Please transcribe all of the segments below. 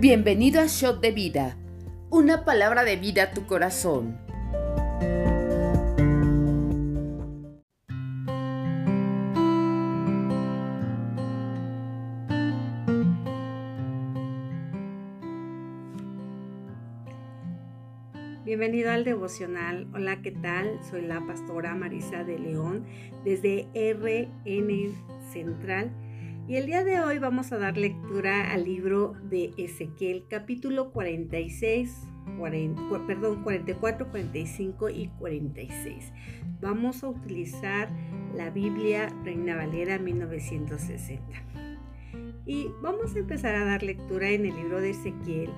Bienvenido a Shot de Vida, una palabra de vida a tu corazón. Bienvenido al devocional. Hola, ¿qué tal? Soy la pastora Marisa de León desde RN Central y el día de hoy vamos a dar lectura al libro de Ezequiel capítulo 46, perdón, 44, 45 y 46. Vamos a utilizar la Biblia Reina Valera 1960. Y vamos a empezar a dar lectura en el libro de Ezequiel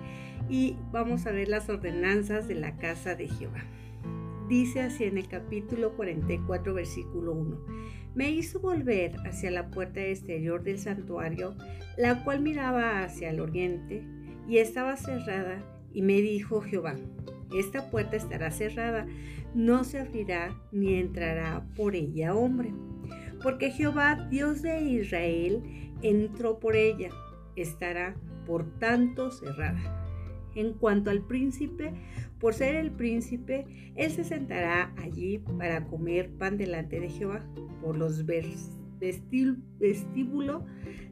y vamos a ver las ordenanzas de la casa de Jehová. Dice así en el capítulo 44, versículo 1. Me hizo volver hacia la puerta exterior del santuario, la cual miraba hacia el oriente, y estaba cerrada, y me dijo Jehová, esta puerta estará cerrada, no se abrirá ni entrará por ella hombre, porque Jehová, Dios de Israel, entró por ella, estará por tanto cerrada. En cuanto al príncipe, por ser el príncipe, él se sentará allí para comer pan delante de Jehová. Por los vestíbulo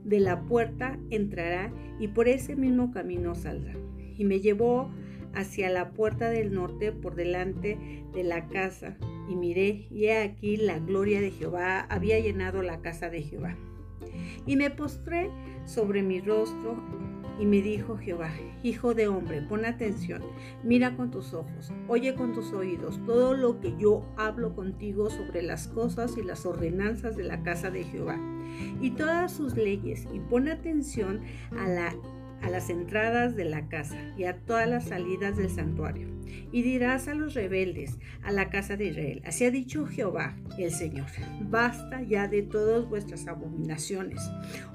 de la puerta entrará y por ese mismo camino saldrá. Y me llevó hacia la puerta del norte por delante de la casa y miré y he aquí la gloria de Jehová había llenado la casa de Jehová. Y me postré sobre mi rostro y me dijo Jehová, Hijo de hombre, pon atención, mira con tus ojos, oye con tus oídos todo lo que yo hablo contigo sobre las cosas y las ordenanzas de la casa de Jehová. Y todas sus leyes, y pon atención a la a las entradas de la casa y a todas las salidas del santuario. Y dirás a los rebeldes, a la casa de Israel, así ha dicho Jehová el Señor, basta ya de todas vuestras abominaciones,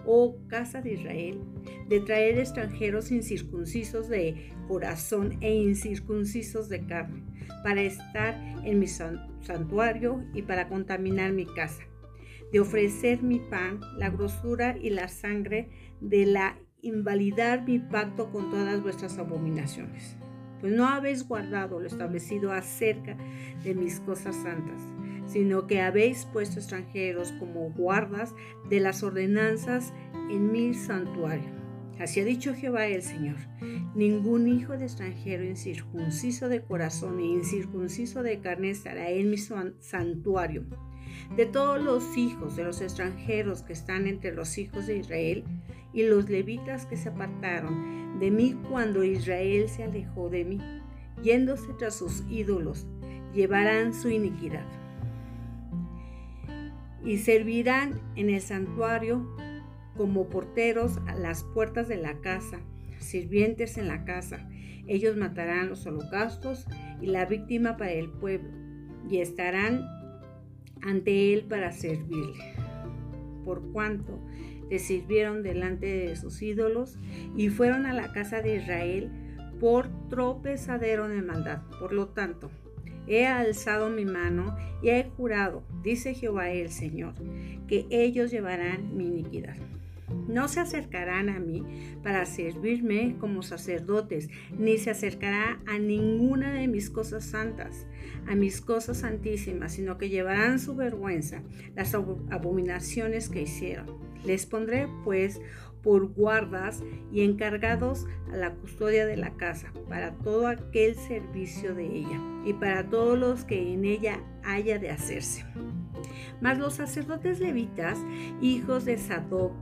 oh casa de Israel, de traer extranjeros incircuncisos de corazón e incircuncisos de carne, para estar en mi santuario y para contaminar mi casa de ofrecer mi pan, la grosura y la sangre de la invalidar mi pacto con todas vuestras abominaciones, pues no habéis guardado lo establecido acerca de mis cosas santas, sino que habéis puesto extranjeros como guardas de las ordenanzas en mi santuario. Así ha dicho Jehová el Señor, ningún hijo de extranjero incircunciso de corazón e incircunciso de carne estará en mi santuario. De todos los hijos de los extranjeros que están entre los hijos de Israel, y los levitas que se apartaron de mí cuando Israel se alejó de mí, yéndose tras sus ídolos, llevarán su iniquidad. Y servirán en el santuario como porteros a las puertas de la casa, sirvientes en la casa. Ellos matarán los holocaustos y la víctima para el pueblo, y estarán ante él para servirle. Por cuanto le sirvieron delante de sus ídolos y fueron a la casa de Israel por tropezadero de maldad. Por lo tanto, he alzado mi mano y he jurado, dice Jehová el Señor, que ellos llevarán mi iniquidad. No se acercarán a mí para servirme como sacerdotes, ni se acercará a ninguna de mis cosas santas, a mis cosas santísimas, sino que llevarán su vergüenza, las abominaciones que hicieron. Les pondré pues por guardas y encargados a la custodia de la casa, para todo aquel servicio de ella y para todos los que en ella haya de hacerse. Mas los sacerdotes levitas, hijos de Sadoc,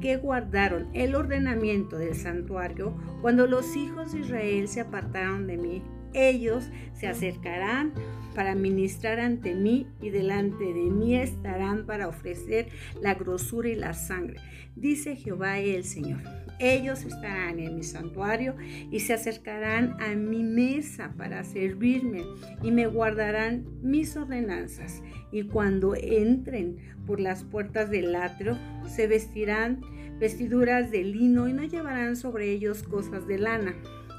que guardaron el ordenamiento del santuario, cuando los hijos de Israel se apartaron de mí, ellos se acercarán para ministrar ante mí y delante de mí estarán para ofrecer la grosura y la sangre, dice Jehová el Señor. Ellos estarán en mi santuario y se acercarán a mi mesa para servirme y me guardarán mis ordenanzas. Y cuando entren por las puertas del atrio, se vestirán vestiduras de lino y no llevarán sobre ellos cosas de lana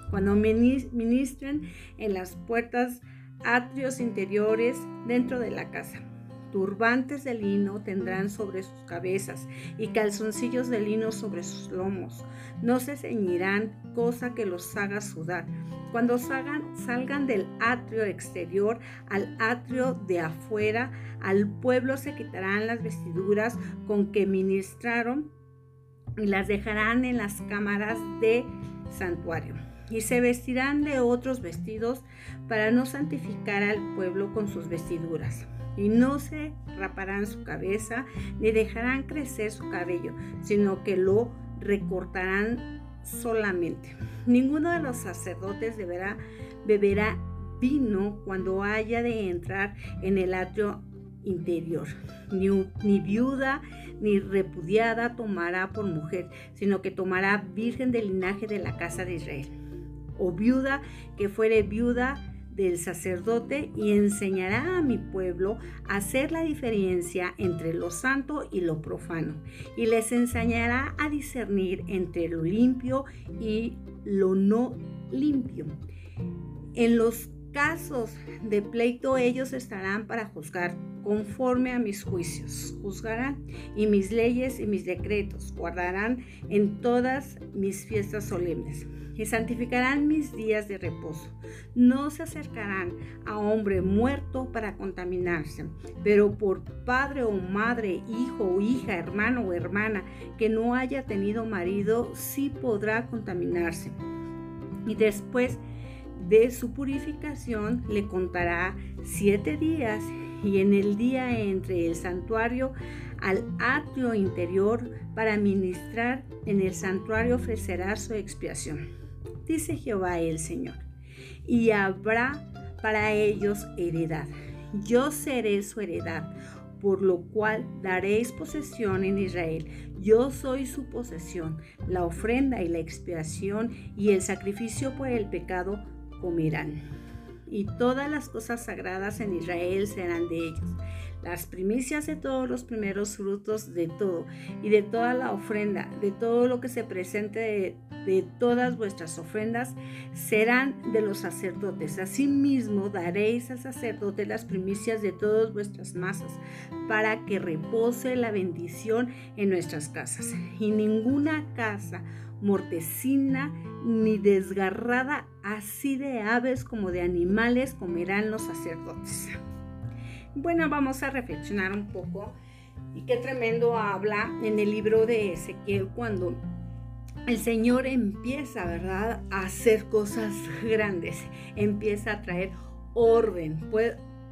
cuando ministren en las puertas atrios interiores dentro de la casa. turbantes de lino tendrán sobre sus cabezas y calzoncillos de lino sobre sus lomos. No se ceñirán cosa que los haga sudar. Cuando salgan, salgan del atrio exterior al atrio de afuera, al pueblo se quitarán las vestiduras con que ministraron y las dejarán en las cámaras de santuario. Y se vestirán de otros vestidos para no santificar al pueblo con sus vestiduras. Y no se raparán su cabeza ni dejarán crecer su cabello, sino que lo recortarán solamente. Ninguno de los sacerdotes deberá beberá vino cuando haya de entrar en el atrio interior. Ni, ni, viuda ni repudiada tomará por mujer, sino que tomará virgen del linaje de la casa de Israel. O viuda que fuere viuda del sacerdote y enseñará a mi pueblo a hacer la diferencia entre lo santo y lo profano, y les enseñará a discernir entre lo limpio y lo no limpio. En los casos de pleito ellos estarán para juzgar conforme a mis juicios. Juzgarán y mis leyes y mis decretos guardarán en todas mis fiestas solemnes y santificarán mis días de reposo. No se acercarán a hombre muerto para contaminarse, pero por padre o madre, hijo o hija, hermano o hermana que no haya tenido marido, sí podrá contaminarse. Y después de su purificación le contará siete días y en el día entre el santuario al atrio interior para ministrar en el santuario ofrecerá su expiación. Dice Jehová el Señor, y habrá para ellos heredad. Yo seré su heredad, por lo cual daréis posesión en Israel. Yo soy su posesión. La ofrenda y la expiación y el sacrificio por el pecado comerán. Y todas las cosas sagradas en Israel serán de ellos. Las primicias de todos los primeros frutos de todo y de toda la ofrenda, de todo lo que se presente de, de todas vuestras ofrendas, serán de los sacerdotes. Asimismo daréis al sacerdote las primicias de todas vuestras masas, para que repose la bendición en nuestras casas. Y ninguna casa mortecina ni desgarrada, así de aves como de animales comerán los sacerdotes. Bueno, vamos a reflexionar un poco y qué tremendo habla en el libro de Ezequiel cuando el Señor empieza, ¿verdad?, a hacer cosas grandes, empieza a traer orden.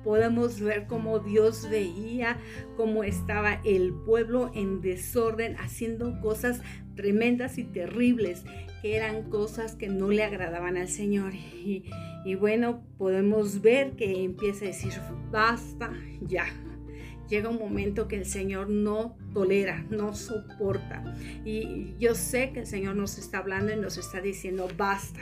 Podemos ver cómo Dios veía cómo estaba el pueblo en desorden, haciendo cosas tremendas y terribles, que eran cosas que no le agradaban al Señor. Y, bueno, podemos ver que empieza a decir, basta ya. Llega un momento que el Señor no tolera, no soporta. Y yo sé que el Señor nos está hablando y nos está diciendo, basta,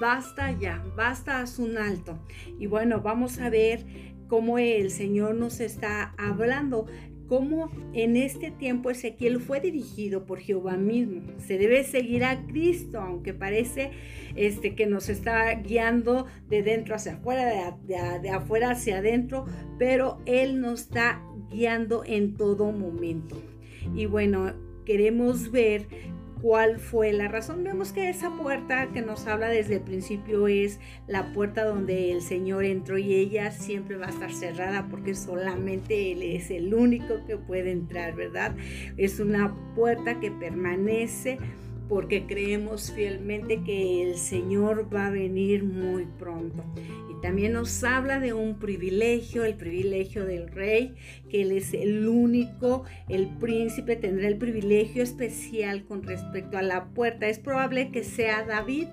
basta ya, basta, haz un alto. Y bueno, vamos a ver cómo el Señor nos está hablando cómo en este tiempo Ezequiel fue dirigido por Jehová mismo. Se debe seguir a Cristo, aunque parece este, que nos está guiando de dentro hacia afuera, de, de afuera hacia adentro, pero Él nos está guiando en todo momento. Y bueno, queremos ver cuál fue la razón. Vemos que esa puerta que nos habla desde el principio es la puerta donde el Señor entró y ella siempre va a estar cerrada porque solamente Él es el único que puede entrar, ¿verdad? Es una puerta que permanece porque creemos fielmente que el Señor va a venir muy pronto. Y también nos habla de un privilegio, el privilegio del rey, que Él es el único, el príncipe tendrá el privilegio especial con respecto a la puerta. Es probable que sea David,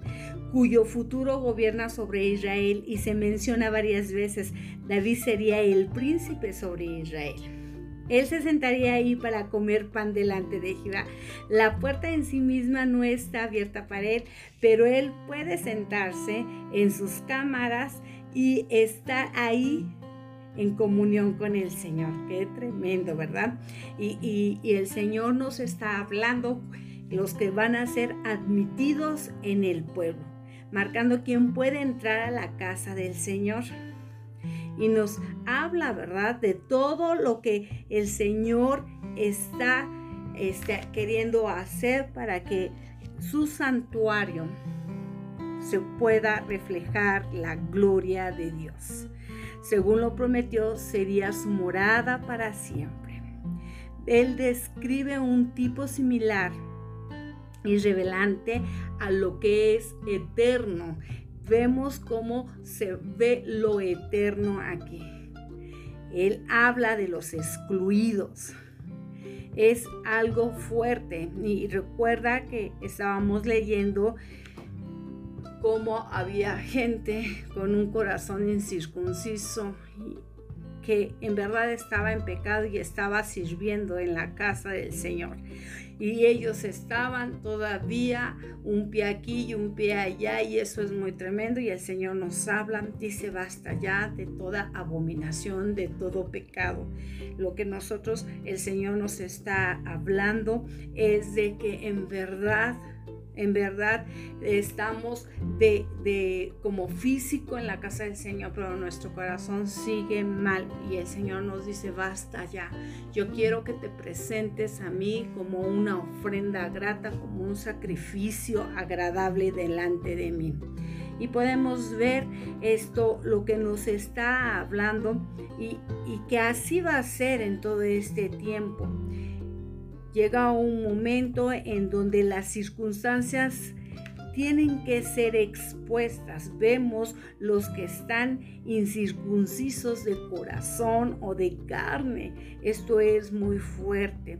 cuyo futuro gobierna sobre Israel y se menciona varias veces. David sería el príncipe sobre Israel. Él se sentaría ahí para comer pan delante de Jehová. La puerta en sí misma no está abierta para él, pero él puede sentarse en sus cámaras y estar ahí en comunión con el Señor. Qué tremendo, ¿verdad? Y, y el Señor nos está hablando los que van a ser admitidos en el pueblo, marcando quién puede entrar a la casa del Señor. Y nos habla, ¿verdad? De todo lo que el Señor está, está queriendo hacer para que su santuario se pueda reflejar la gloria de Dios. Según lo prometió, sería su morada para siempre. Él describe un tipo similar y revelante a lo que es eterno. Vemos cómo se ve lo eterno aquí. Él habla de los excluidos. Es algo fuerte. Y recuerda que estábamos leyendo cómo había gente con un corazón incircunciso que en verdad estaba en pecado y estaba sirviendo en la casa del Señor. Y ellos estaban todavía un pie aquí y un pie allá y eso es muy tremendo y el Señor nos habla, dice basta ya de toda abominación, de todo pecado. Lo que nosotros, el Señor nos está hablando es de que en verdad en verdad estamos de, como físico en la casa del Señor, pero nuestro corazón sigue mal. Y el Señor nos dice, basta ya, yo quiero que te presentes a mí como una ofrenda grata, como un sacrificio agradable delante de mí. Y podemos ver esto, lo que nos está hablando y, y que así va a ser en todo este tiempo llega un momento en donde las circunstancias tienen que ser expuestas. Vemos los que están incircuncisos de corazón o de carne. Esto es muy fuerte.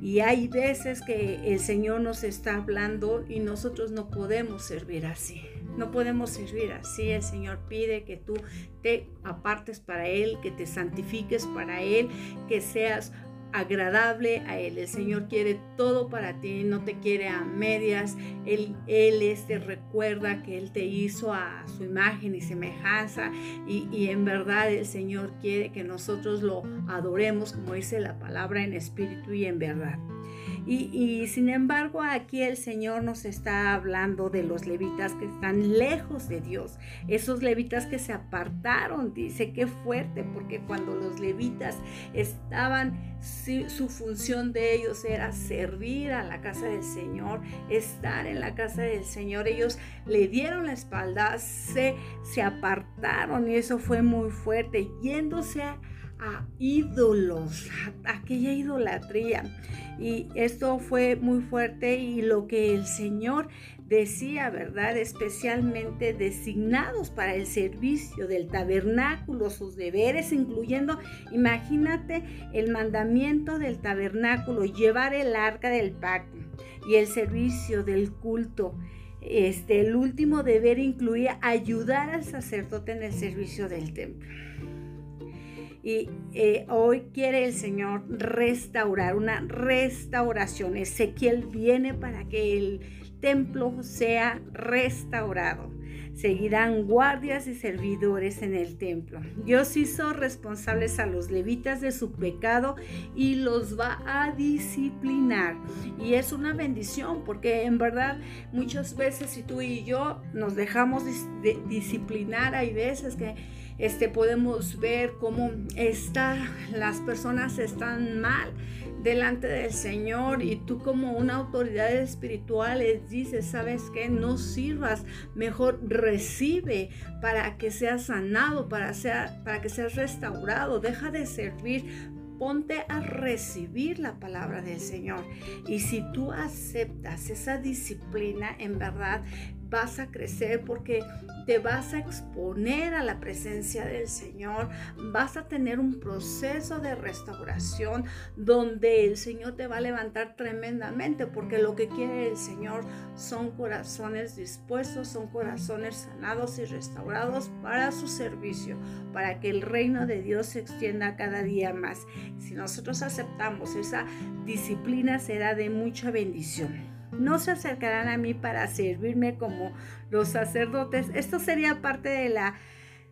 Y hay veces que el Señor nos está hablando y nosotros no podemos servir así. No podemos servir así. El Señor pide que tú te apartes para Él, que te santifiques para Él, que seas agradable a Él. El Señor quiere todo para ti, no te quiere a medias. Él, él este, recuerda que Él te hizo a su imagen y semejanza y, y en verdad el Señor quiere que nosotros lo adoremos como dice la palabra en espíritu y en verdad. Y, sin embargo aquí el Señor nos está hablando de los levitas que están lejos de Dios, esos levitas que se apartaron, dice que fuerte, porque cuando los levitas estaban, su función de ellos era servir a la casa del Señor, estar en la casa del Señor, ellos le dieron la espalda, se, se apartaron y eso fue muy fuerte, yéndose a a ídolos, aquella idolatría. Y esto fue muy fuerte y lo que el Señor decía, ¿verdad? Especialmente designados para el servicio del tabernáculo, sus deberes, incluyendo, imagínate, el mandamiento del tabernáculo, llevar el arca del pacto y el servicio del culto. Este, el último deber incluía ayudar al sacerdote en el servicio del templo. Y eh, hoy quiere el Señor restaurar, una restauración. Ezequiel viene para que el templo sea restaurado. Seguirán guardias y servidores en el templo. Dios hizo responsables a los levitas de su pecado y los va a disciplinar. Y es una bendición porque en verdad muchas veces si tú y yo nos dejamos disciplinar, hay veces que este, podemos ver cómo está, las personas están mal delante del Señor y tú como una autoridad espiritual les dices, sabes que no sirvas, mejor recibe para que seas sanado, para, sea, para que seas restaurado, deja de servir ponte a recibir la palabra del Señor. Y si tú aceptas esa disciplina, en verdad vas a crecer porque te vas a exponer a la presencia del Señor, vas a tener un proceso de restauración donde el Señor te va a levantar tremendamente, porque lo que quiere el Señor son corazones dispuestos, son corazones sanados y restaurados para su servicio, para que el reino de Dios se extienda cada día más. Si nosotros aceptamos esa disciplina será de mucha bendición no se acercarán a mí para servirme como los sacerdotes. Esto sería parte de la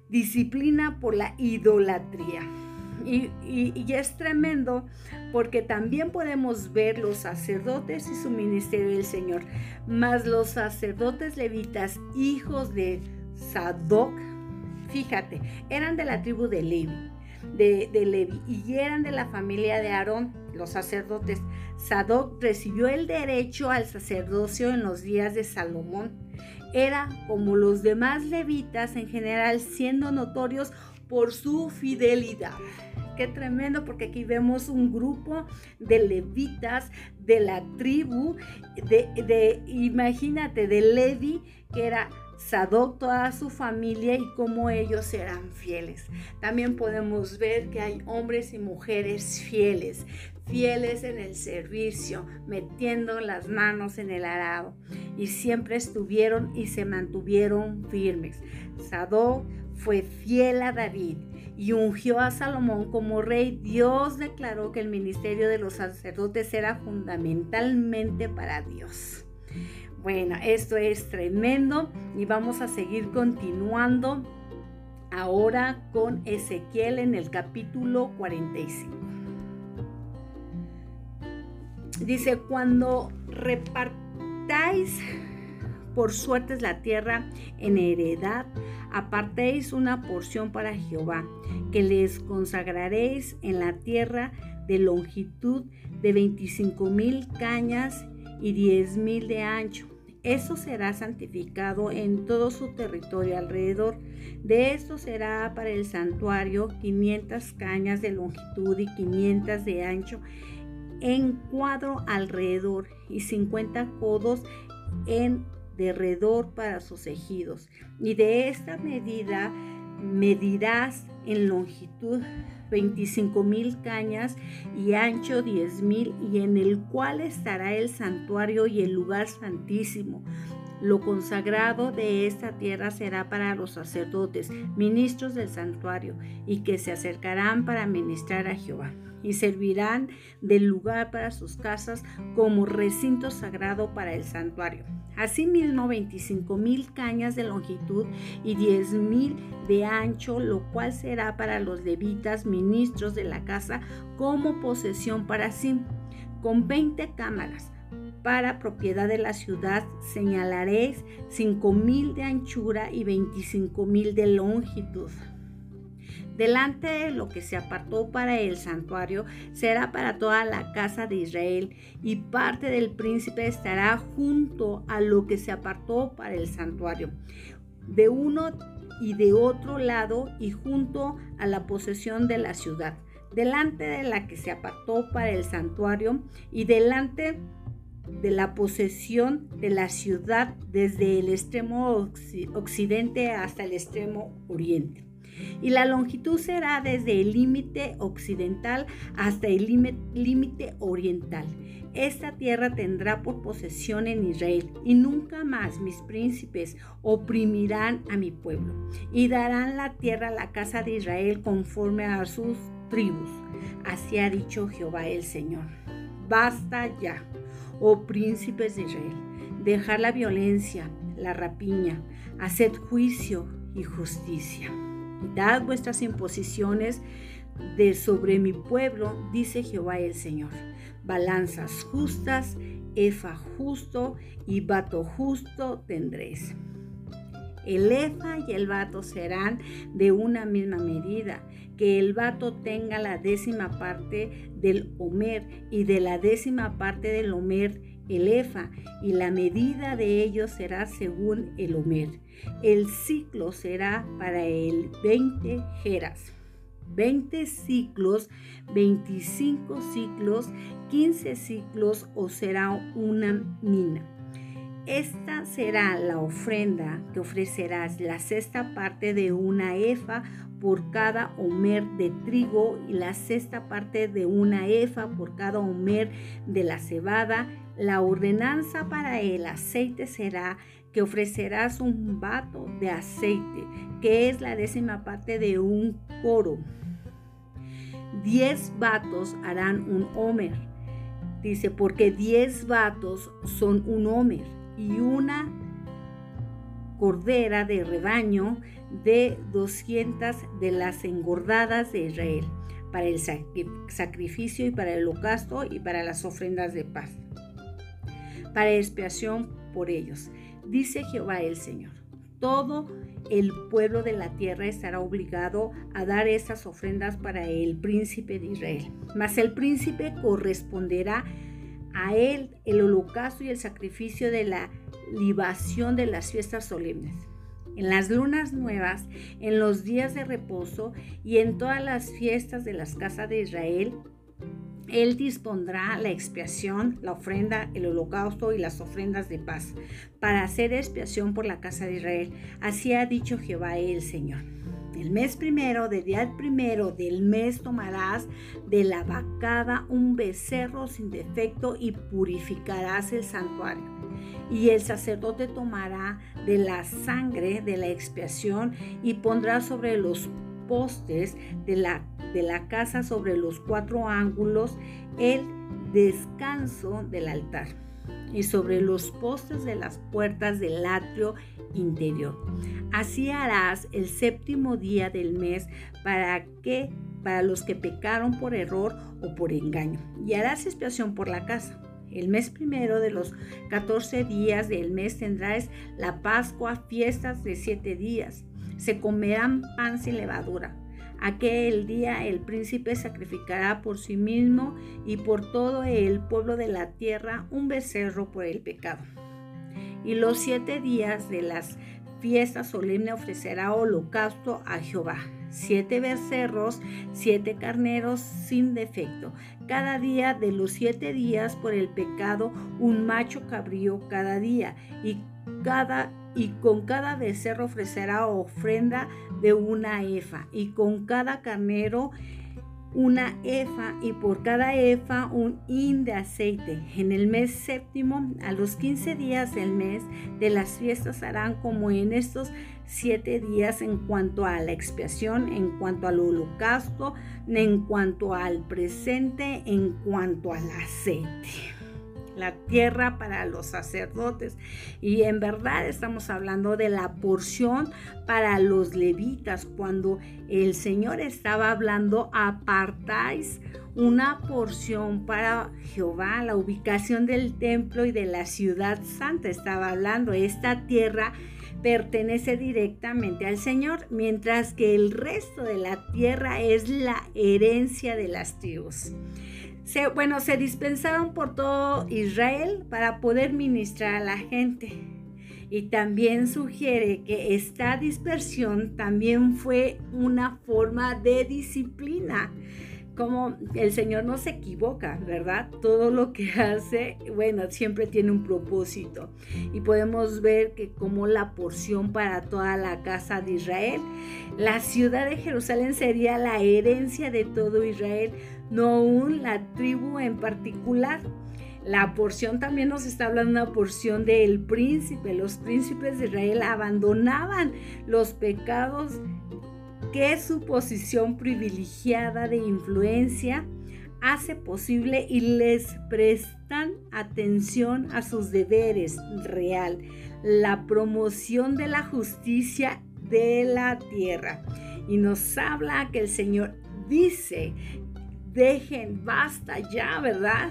disciplina por la idolatría. Y, es tremendo porque también podemos ver los sacerdotes y su ministerio del Señor, más los sacerdotes levitas, hijos de Sadoc, Fíjate, eran de la tribu de Levi. De, de, Levi y eran de la familia de Aarón, los sacerdotes. Sadoc recibió el derecho al sacerdocio en los días de Salomón. Era como los demás levitas en general, siendo notorios por su fidelidad. Qué tremendo, porque aquí vemos un grupo de levitas de la tribu, de, imagínate, de Levi, que era Sadoc, toda su familia y cómo ellos eran fieles. También podemos ver que hay hombres y mujeres fieles, fieles en el servicio, metiendo las manos en el arado y siempre estuvieron y se mantuvieron firmes. Sadoc fue fiel a David y ungió a Salomón como rey. Dios declaró que el ministerio de los sacerdotes era fundamentalmente para Dios. Bueno, esto es tremendo y vamos a seguir continuando ahora con Ezequiel en el capítulo 45. Dice, cuando repartáis por suertes la tierra en heredad, apartéis una porción para Jehová, que les consagraréis en la tierra de longitud de 25 mil cañas y 10 mil de ancho. Eso será santificado en todo su territorio alrededor. De esto será para el santuario 500 cañas de longitud y 500 de ancho en cuadro alrededor y 50 codos en derredor para sus ejidos. Y de esta medida medirás en longitud 25 mil cañas y ancho 10 mil, y en el cual estará el santuario y el lugar santísimo. Lo consagrado de esta tierra será para los sacerdotes, ministros del santuario, y que se acercarán para ministrar a Jehová y servirán del lugar para sus casas como recinto sagrado para el santuario. Asimismo, 25 mil cañas de longitud y 10 mil de ancho, lo cual será para los levitas, ministros de la casa, como posesión para sí, con 20 cámaras. Para propiedad de la ciudad señalaréis 5 mil de anchura y 25 mil de longitud. Delante de lo que se apartó para el santuario será para toda la casa de Israel, y parte del príncipe estará junto a lo que se apartó para el santuario. De uno y de otro lado y junto a la posesión de la ciudad, delante de la que se apartó para el santuario y delante de la posesión de la ciudad desde el extremo occidente hasta el extremo oriente y la longitud será desde el límite occidental hasta el límite oriental. Esta tierra tendrá por posesión en Israel, y nunca más mis príncipes oprimirán a mi pueblo, y darán la tierra a la casa de Israel conforme a sus tribus. Así ha dicho Jehová el Señor. Basta ya, oh príncipes de Israel, dejar la violencia, la rapiña, haced juicio y justicia. Dad vuestras imposiciones de sobre mi pueblo, dice Jehová el Señor. Balanzas justas, efa justo y vato justo tendréis. El efa y el vato serán de una misma medida, que el vato tenga la décima parte del homer y de la décima parte del homer el efa, y la medida de ellos será según el homer el ciclo será para el 20 jeras. 20 ciclos, 25 ciclos, 15 ciclos o será una mina. Esta será la ofrenda que ofrecerás, la sexta parte de una efa por cada homer de trigo y la sexta parte de una efa por cada homer de la cebada. La ordenanza para el aceite será que ofrecerás un vato de aceite, que es la décima parte de un coro. Diez vatos harán un homer. Dice, porque diez vatos son un homer y una cordera de rebaño de doscientas de las engordadas de Israel, para el sacrificio y para el holocausto y para las ofrendas de paz, para expiación por ellos dice Jehová el Señor. Todo el pueblo de la tierra estará obligado a dar estas ofrendas para el príncipe de Israel. Mas el príncipe corresponderá a él el holocausto y el sacrificio de la libación de las fiestas solemnes. En las lunas nuevas, en los días de reposo y en todas las fiestas de las casas de Israel, él dispondrá la expiación, la ofrenda, el holocausto y las ofrendas de paz para hacer expiación por la casa de Israel. Así ha dicho Jehová el Señor. El mes primero, de día primero del mes tomarás de la vacada un becerro sin defecto y purificarás el santuario. Y el sacerdote tomará de la sangre de la expiación y pondrá sobre los postes de la, de la casa sobre los cuatro ángulos el descanso del altar y sobre los postes de las puertas del atrio interior. Así harás el séptimo día del mes para que para los que pecaron por error o por engaño, y harás expiación por la casa. El mes primero de los 14 días del mes tendrás la Pascua, fiestas de siete días se comerán pan sin levadura. Aquel día el príncipe sacrificará por sí mismo y por todo el pueblo de la tierra un becerro por el pecado. Y los siete días de las fiestas solemnes ofrecerá holocausto a Jehová. Siete becerros, siete carneros sin defecto. Cada día de los siete días por el pecado, un macho cabrío cada día. Y cada y con cada becerro ofrecerá ofrenda de una efa, y con cada carnero una efa, y por cada efa un hin de aceite. En el mes séptimo, a los quince días del mes de las fiestas harán como en estos siete días en cuanto a la expiación, en cuanto al holocausto, en cuanto al presente, en cuanto al aceite la tierra para los sacerdotes. Y en verdad estamos hablando de la porción para los levitas. Cuando el Señor estaba hablando, apartáis una porción para Jehová, la ubicación del templo y de la ciudad santa. Estaba hablando, esta tierra pertenece directamente al Señor, mientras que el resto de la tierra es la herencia de las tribus bueno, se dispensaron por todo Israel para poder ministrar a la gente. Y también sugiere que esta dispersión también fue una forma de disciplina como el Señor no se equivoca, ¿verdad? Todo lo que hace, bueno, siempre tiene un propósito. Y podemos ver que como la porción para toda la casa de Israel, la ciudad de Jerusalén sería la herencia de todo Israel, no un la tribu en particular. La porción también nos está hablando una porción del príncipe. Los príncipes de Israel abandonaban los pecados que su posición privilegiada de influencia hace posible y les prestan atención a sus deberes real, la promoción de la justicia de la tierra. Y nos habla que el Señor dice, dejen, basta ya, ¿verdad?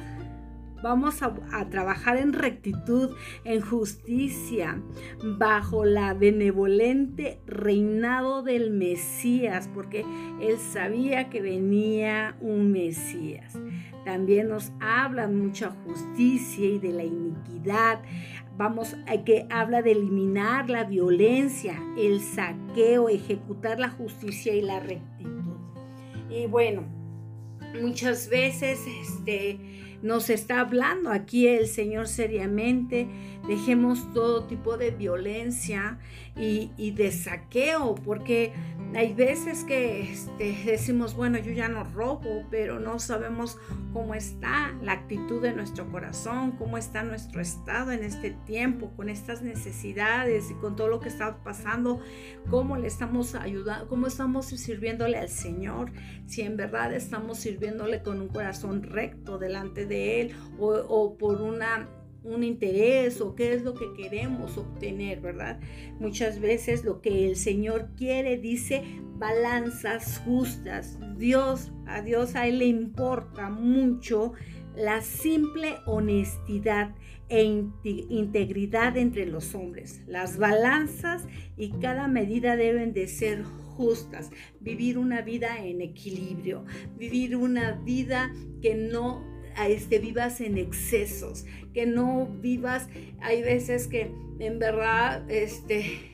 Vamos a, trabajar en rectitud, en justicia, bajo la benevolente reinado del Mesías, porque él sabía que venía un Mesías. También nos habla mucha justicia y de la iniquidad. Vamos a que habla de eliminar la violencia, el saqueo, ejecutar la justicia y la rectitud. Y bueno, muchas veces este nos está hablando aquí el Señor seriamente. Dejemos todo tipo de violencia y, de saqueo, porque hay veces que este, decimos, bueno, yo ya no robo, pero no sabemos cómo está la actitud de nuestro corazón, cómo está nuestro estado en este tiempo, con estas necesidades y con todo lo que está pasando, cómo le estamos ayudando, cómo estamos sirviéndole al Señor, si en verdad estamos sirviéndole con un corazón recto delante de Él o, o por una un interés o qué es lo que queremos obtener, ¿verdad? Muchas veces lo que el Señor quiere dice balanzas justas. Dios, a Dios a Él le importa mucho la simple honestidad e integridad entre los hombres. Las balanzas y cada medida deben de ser justas, vivir una vida en equilibrio, vivir una vida que no este, vivas en excesos, que no vivas, hay veces que en verdad este,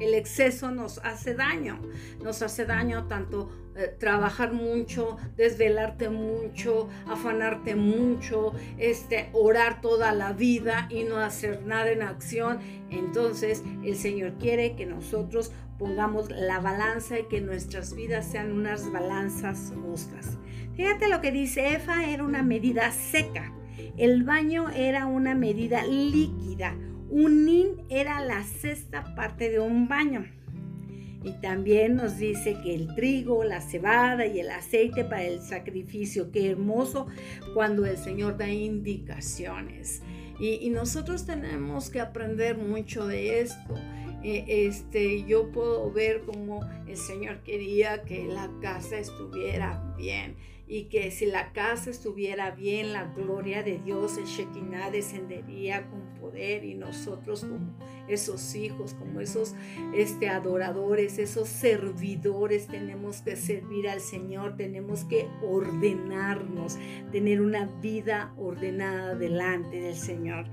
el exceso nos hace daño, nos hace daño tanto eh, trabajar mucho, desvelarte mucho, afanarte mucho, este, orar toda la vida y no hacer nada en acción. Entonces el Señor quiere que nosotros pongamos la balanza y que nuestras vidas sean unas balanzas justas. Fíjate lo que dice, EFA era una medida seca, el baño era una medida líquida, un nin era la sexta parte de un baño. Y también nos dice que el trigo, la cebada y el aceite para el sacrificio, qué hermoso cuando el Señor da indicaciones. Y, nosotros tenemos que aprender mucho de esto. Eh, este, yo puedo ver cómo el Señor quería que la casa estuviera bien y que si la casa estuviera bien, la gloria de Dios, el Shekinah descendería con poder y nosotros como esos hijos, como esos este, adoradores, esos servidores, tenemos que servir al Señor, tenemos que ordenarnos, tener una vida ordenada delante del Señor.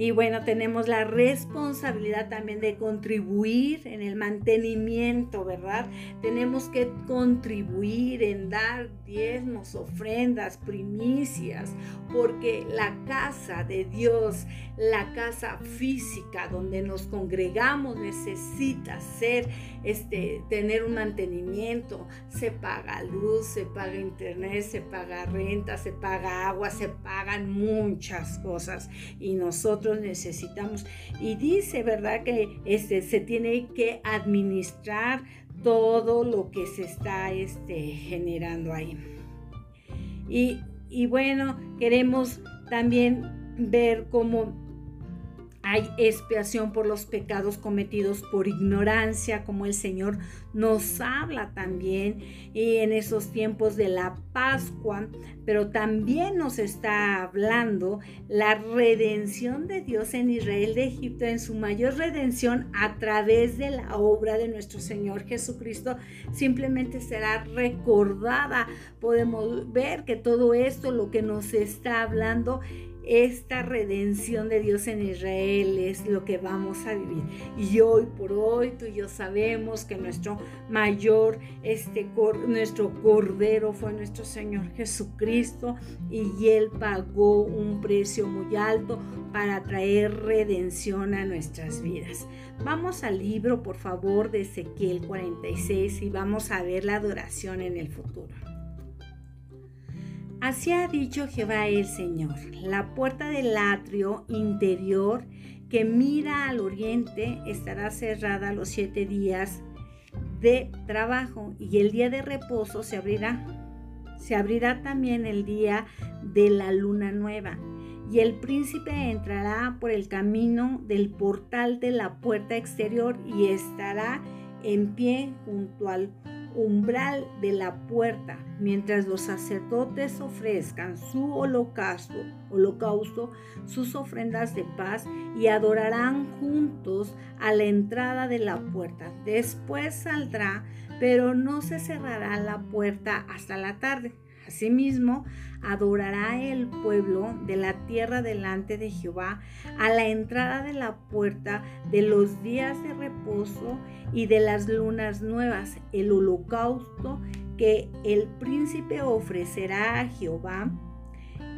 Y bueno, tenemos la responsabilidad también de contribuir en el mantenimiento, ¿verdad? Tenemos que contribuir en dar diezmos, ofrendas, primicias, porque la casa de Dios, la casa física donde nos congregamos necesita ser, este, tener un mantenimiento. Se paga luz, se paga internet, se paga renta, se paga agua, se pagan muchas cosas y nosotros necesitamos. Y dice, ¿verdad? Que este, se tiene que administrar todo lo que se está este, generando ahí. Y, y bueno, queremos también ver cómo hay expiación por los pecados cometidos por ignorancia, como el Señor nos habla también y en esos tiempos de la Pascua, pero también nos está hablando la redención de Dios en Israel de Egipto, en su mayor redención a través de la obra de nuestro Señor Jesucristo, simplemente será recordada. Podemos ver que todo esto, lo que nos está hablando, esta redención de Dios en Israel es lo que vamos a vivir. Y hoy por hoy tú y yo sabemos que nuestro mayor, este, nuestro cordero fue nuestro Señor Jesucristo y Él pagó un precio muy alto para traer redención a nuestras vidas. Vamos al libro, por favor, de Ezequiel 46 y vamos a ver la adoración en el futuro. Así ha dicho Jehová el Señor, la puerta del atrio interior que mira al oriente estará cerrada los siete días de trabajo y el día de reposo se abrirá. Se abrirá también el día de la luna nueva y el príncipe entrará por el camino del portal de la puerta exterior y estará en pie junto al umbral de la puerta, mientras los sacerdotes ofrezcan su holocausto, holocausto, sus ofrendas de paz y adorarán juntos a la entrada de la puerta. Después saldrá, pero no se cerrará la puerta hasta la tarde. Asimismo, adorará el pueblo de la tierra delante de Jehová a la entrada de la puerta de los días de reposo y de las lunas nuevas, el holocausto que el príncipe ofrecerá a Jehová.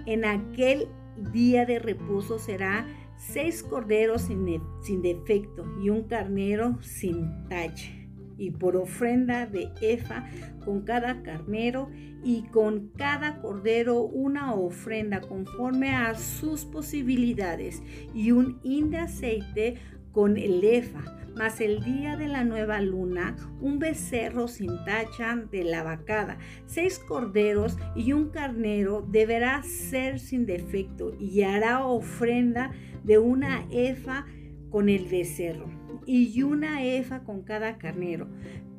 En aquel día de reposo será seis corderos sin, sin defecto y un carnero sin tacha y por ofrenda de efa con cada carnero y con cada cordero una ofrenda conforme a sus posibilidades y un hin de aceite con el efa, mas el día de la nueva luna un becerro sin tacha de la vacada, seis corderos y un carnero deberá ser sin defecto y hará ofrenda de una efa con el becerro y una efa con cada carnero.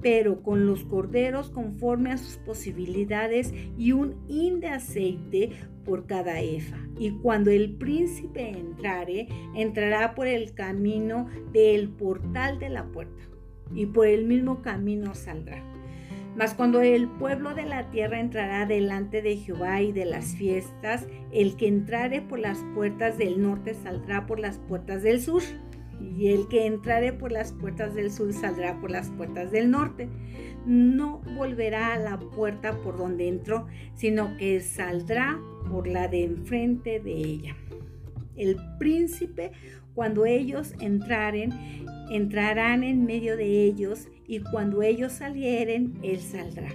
pero con los corderos conforme a sus posibilidades y un hin de aceite por cada efa. Y cuando el príncipe entrare, entrará por el camino del portal de la puerta, y por el mismo camino saldrá. Mas cuando el pueblo de la tierra entrará delante de Jehová y de las fiestas, el que entrare por las puertas del norte saldrá por las puertas del sur y el que entrare por las puertas del sur saldrá por las puertas del norte. No volverá a la puerta por donde entró, sino que saldrá por la de enfrente de ella. El príncipe, cuando ellos entraren, entrarán en medio de ellos, y cuando ellos salieren, él saldrá.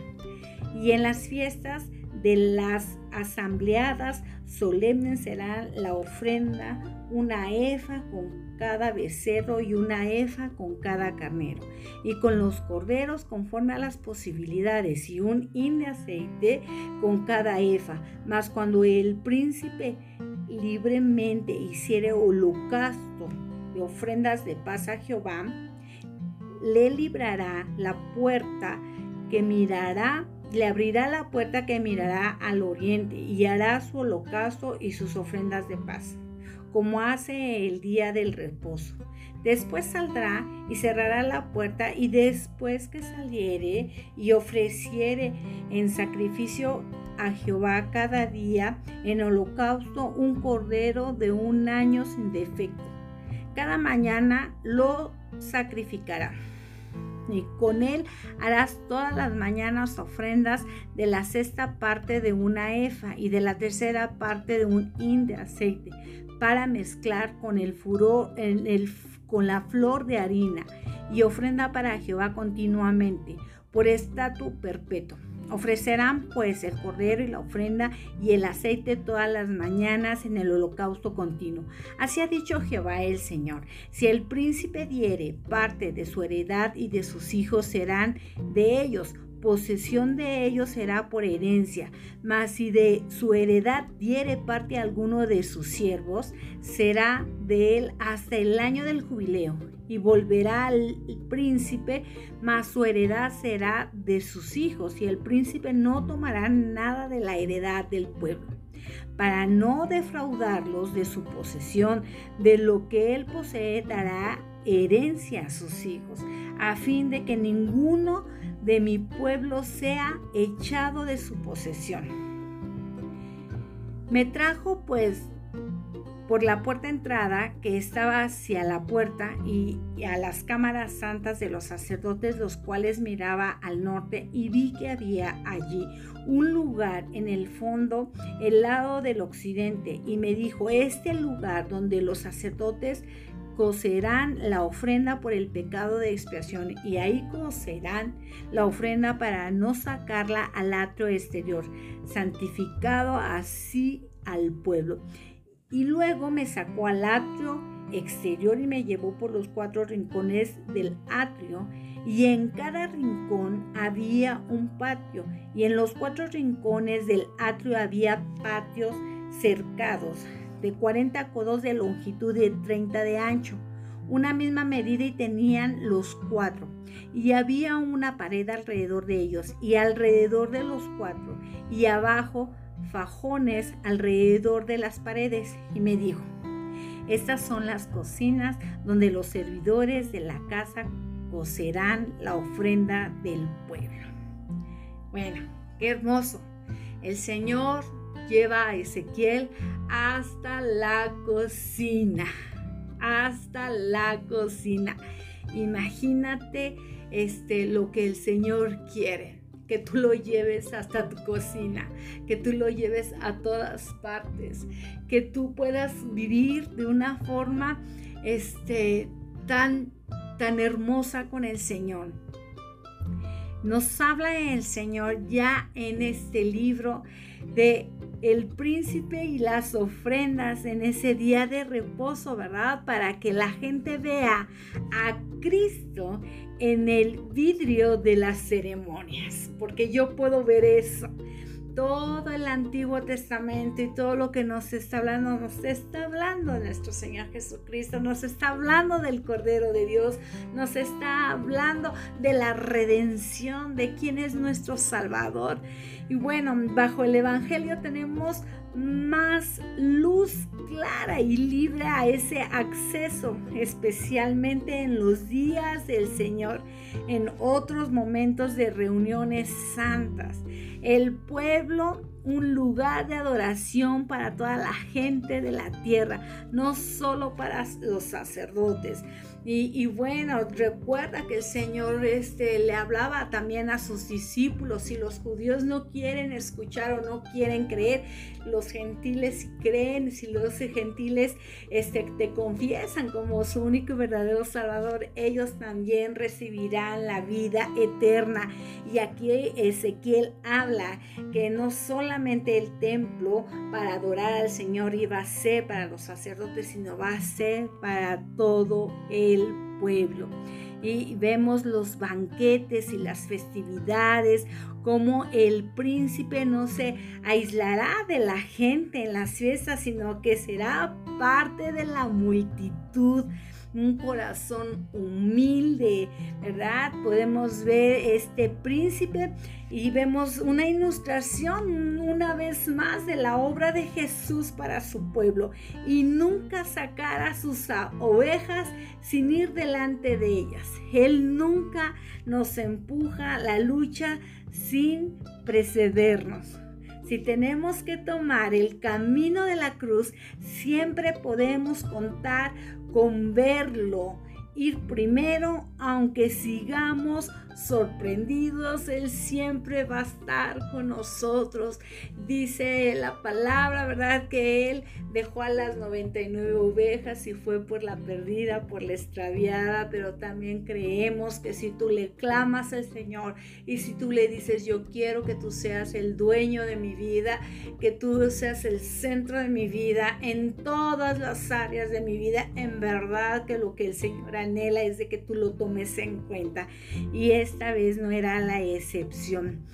Y en las fiestas de las asambleadas solemnes será la ofrenda, una efa con cada becerro y una efa con cada carnero, y con los corderos conforme a las posibilidades, y un hin de aceite con cada efa. Mas cuando el príncipe libremente hiciere holocausto de ofrendas de paz a Jehová, le librará la puerta que mirará le abrirá la puerta que mirará al oriente y hará su holocausto y sus ofrendas de paz, como hace el día del reposo. Después saldrá y cerrará la puerta y después que saliere y ofreciere en sacrificio a Jehová cada día en holocausto un cordero de un año sin defecto. Cada mañana lo sacrificará y con él harás todas las mañanas ofrendas de la sexta parte de una efa y de la tercera parte de un hin de aceite para mezclar con el furor, el, con la flor de harina y ofrenda para Jehová continuamente por estatuto perpetuo. Ofrecerán pues el cordero y la ofrenda y el aceite todas las mañanas en el holocausto continuo. Así ha dicho Jehová el Señor. Si el príncipe diere parte de su heredad y de sus hijos serán de ellos, posesión de ellos será por herencia, mas si de su heredad diere parte a alguno de sus siervos, será de él hasta el año del jubileo, y volverá al príncipe, mas su heredad será de sus hijos, y el príncipe no tomará nada de la heredad del pueblo. Para no defraudarlos de su posesión, de lo que él posee dará herencia a sus hijos, a fin de que ninguno de mi pueblo sea echado de su posesión. Me trajo pues por la puerta entrada que estaba hacia la puerta y, a las cámaras santas de los sacerdotes, los cuales miraba al norte, y vi que había allí un lugar en el fondo, el lado del occidente, y me dijo, este lugar donde los sacerdotes cocerán la ofrenda por el pecado de expiación y ahí cocerán la ofrenda para no sacarla al atrio exterior, santificado así al pueblo. Y luego me sacó al atrio exterior y me llevó por los cuatro rincones del atrio y en cada rincón había un patio y en los cuatro rincones del atrio había patios cercados de 40 codos de longitud y 30 de ancho, una misma medida y tenían los cuatro. Y había una pared alrededor de ellos y alrededor de los cuatro y abajo fajones alrededor de las paredes. Y me dijo, estas son las cocinas donde los servidores de la casa cocerán la ofrenda del pueblo. Bueno, qué hermoso. El Señor lleva a Ezequiel hasta la cocina, hasta la cocina. Imagínate este lo que el Señor quiere, que tú lo lleves hasta tu cocina, que tú lo lleves a todas partes, que tú puedas vivir de una forma este tan tan hermosa con el Señor. Nos habla el Señor ya en este libro de el príncipe y las ofrendas en ese día de reposo, ¿verdad? Para que la gente vea a Cristo en el vidrio de las ceremonias, porque yo puedo ver eso todo el Antiguo Testamento y todo lo que nos está hablando, nos está hablando de nuestro Señor Jesucristo, nos está hablando del Cordero de Dios, nos está hablando de la redención, de quién es nuestro Salvador. Y bueno, bajo el Evangelio tenemos más luz clara y libre a ese acceso, especialmente en los días del Señor, en otros momentos de reuniones santas. El pueblo, un lugar de adoración para toda la gente de la tierra, no solo para los sacerdotes. Y, bueno, recuerda que el Señor este, le hablaba también a sus discípulos. Si los judíos no quieren escuchar o no quieren creer, los gentiles creen. Si los gentiles este, te confiesan como su único y verdadero Salvador, ellos también recibirán la vida eterna. Y aquí Ezequiel habla que no solamente el templo para adorar al Señor iba a ser para los sacerdotes, sino va a ser para todo el pueblo. Y vemos los banquetes y las festividades, como el príncipe no se aislará de la gente en las fiestas, sino que será parte de la multitud un corazón humilde, ¿verdad? Podemos ver este príncipe y vemos una ilustración una vez más de la obra de Jesús para su pueblo y nunca sacar a sus ovejas sin ir delante de ellas. Él nunca nos empuja a la lucha sin precedernos. Si tenemos que tomar el camino de la cruz, siempre podemos contar con verlo ir primero, aunque sigamos sorprendidos, Él siempre va a estar con nosotros. Dice la palabra, ¿verdad? Que Él dejó a las 99 ovejas y fue por la perdida, por la extraviada, pero también creemos que si tú le clamas al Señor y si tú le dices, yo quiero que tú seas el dueño de mi vida, que tú seas el centro de mi vida, en todas las áreas de mi vida, en verdad que lo que el Señor es de que tú lo tomes en cuenta. Y esta vez no era la excepción.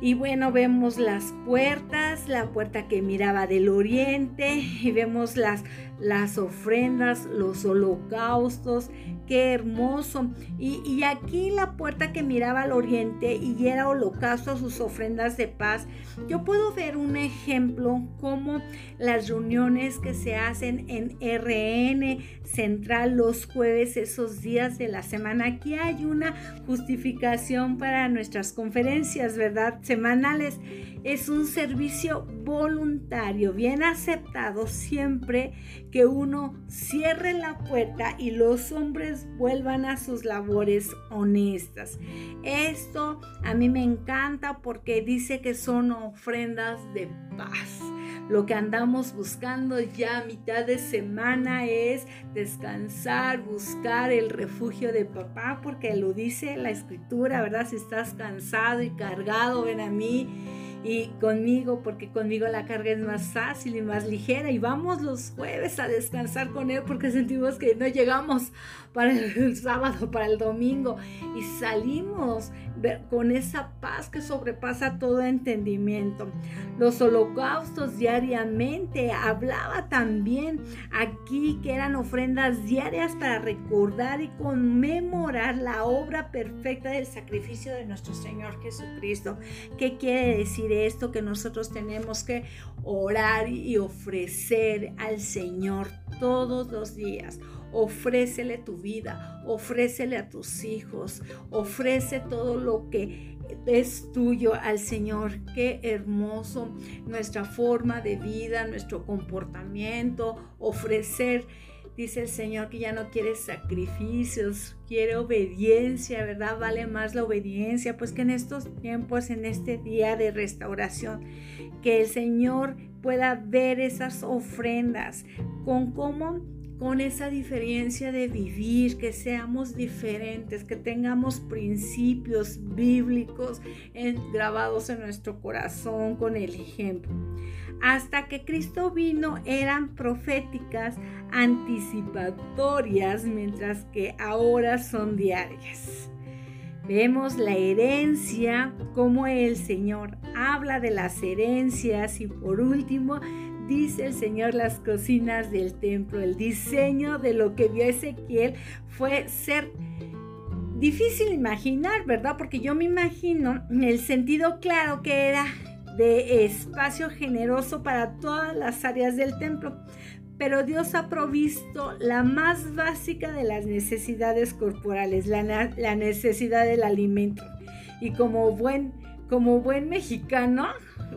Y bueno, vemos las puertas, la puerta que miraba del oriente y vemos las, las ofrendas, los holocaustos, qué hermoso. Y, aquí la puerta que miraba al oriente y era holocausto sus ofrendas de paz. Yo puedo ver un ejemplo como las reuniones que se hacen en RN Central los jueves, esos días de la semana. Aquí hay una justificación para nuestras conferencias, ¿verdad? Semanales. Es un servicio voluntario, bien aceptado siempre que uno cierre la puerta y los hombres vuelvan a sus labores honestas. Esto a mí me encanta porque dice que son ofrendas de paz. Lo que andamos buscando ya a mitad de semana es descansar, buscar el refugio de papá, porque lo dice la escritura, ¿verdad? Si estás cansado y cargado, ven a mí y conmigo, porque conmigo la carga es más fácil y más ligera. Y vamos los jueves a descansar con Él porque sentimos que no llegamos para el sábado, para el domingo. Y salimos con esa paz que sobrepasa todo entendimiento. Los holocaustos diariamente, hablaba también aquí que eran ofrendas diarias para recordar y conmemorar la obra perfecta del sacrificio de nuestro Señor Jesucristo. ¿Qué quiere decir esto? Que nosotros tenemos que orar y ofrecer al Señor todos los días ofrécele tu vida, ofrécele a tus hijos, ofrece todo lo que es tuyo al Señor. Qué hermoso nuestra forma de vida, nuestro comportamiento, ofrecer. Dice el Señor que ya no quiere sacrificios, quiere obediencia, ¿verdad? Vale más la obediencia, pues que en estos tiempos, en este día de restauración, que el Señor pueda ver esas ofrendas con cómo con esa diferencia de vivir, que seamos diferentes, que tengamos principios bíblicos grabados en nuestro corazón con el ejemplo. Hasta que Cristo vino eran proféticas anticipatorias, mientras que ahora son diarias. Vemos la herencia, cómo el Señor habla de las herencias y por último dice el Señor las cocinas del templo. El diseño de lo que vio Ezequiel fue ser difícil imaginar, ¿verdad? Porque yo me imagino el sentido claro que era de espacio generoso para todas las áreas del templo pero Dios ha provisto la más básica de las necesidades corporales, la, necesidad del alimento. Y como buen, como buen mexicano,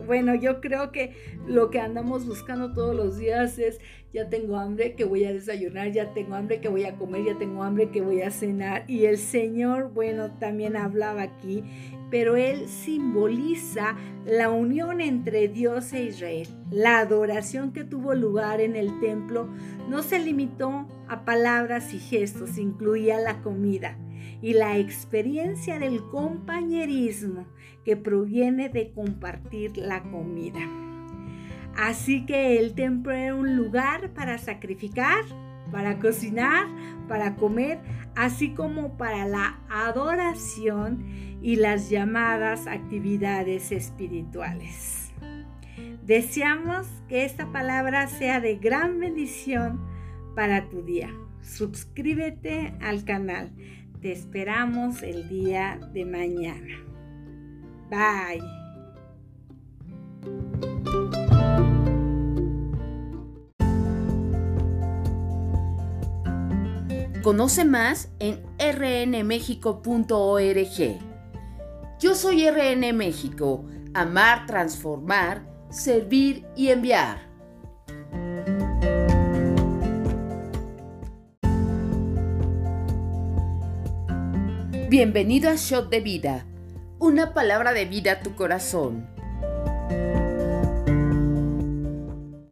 bueno, yo creo que lo que andamos buscando todos los días es, ya tengo hambre que voy a desayunar, ya tengo hambre que voy a comer, ya tengo hambre que voy a cenar. Y el Señor, bueno, también hablaba aquí pero él simboliza la unión entre Dios e Israel. La adoración que tuvo lugar en el templo no se limitó a palabras y gestos, incluía la comida y la experiencia del compañerismo que proviene de compartir la comida. Así que el templo era un lugar para sacrificar, para cocinar, para comer, así como para la adoración y las llamadas actividades espirituales. Deseamos que esta palabra sea de gran bendición para tu día. Suscríbete al canal. Te esperamos el día de mañana. Bye. Conoce más en rnmexico.org. Yo soy RN México, amar, transformar, servir y enviar. Bienvenido a Shot de Vida, una palabra de vida a tu corazón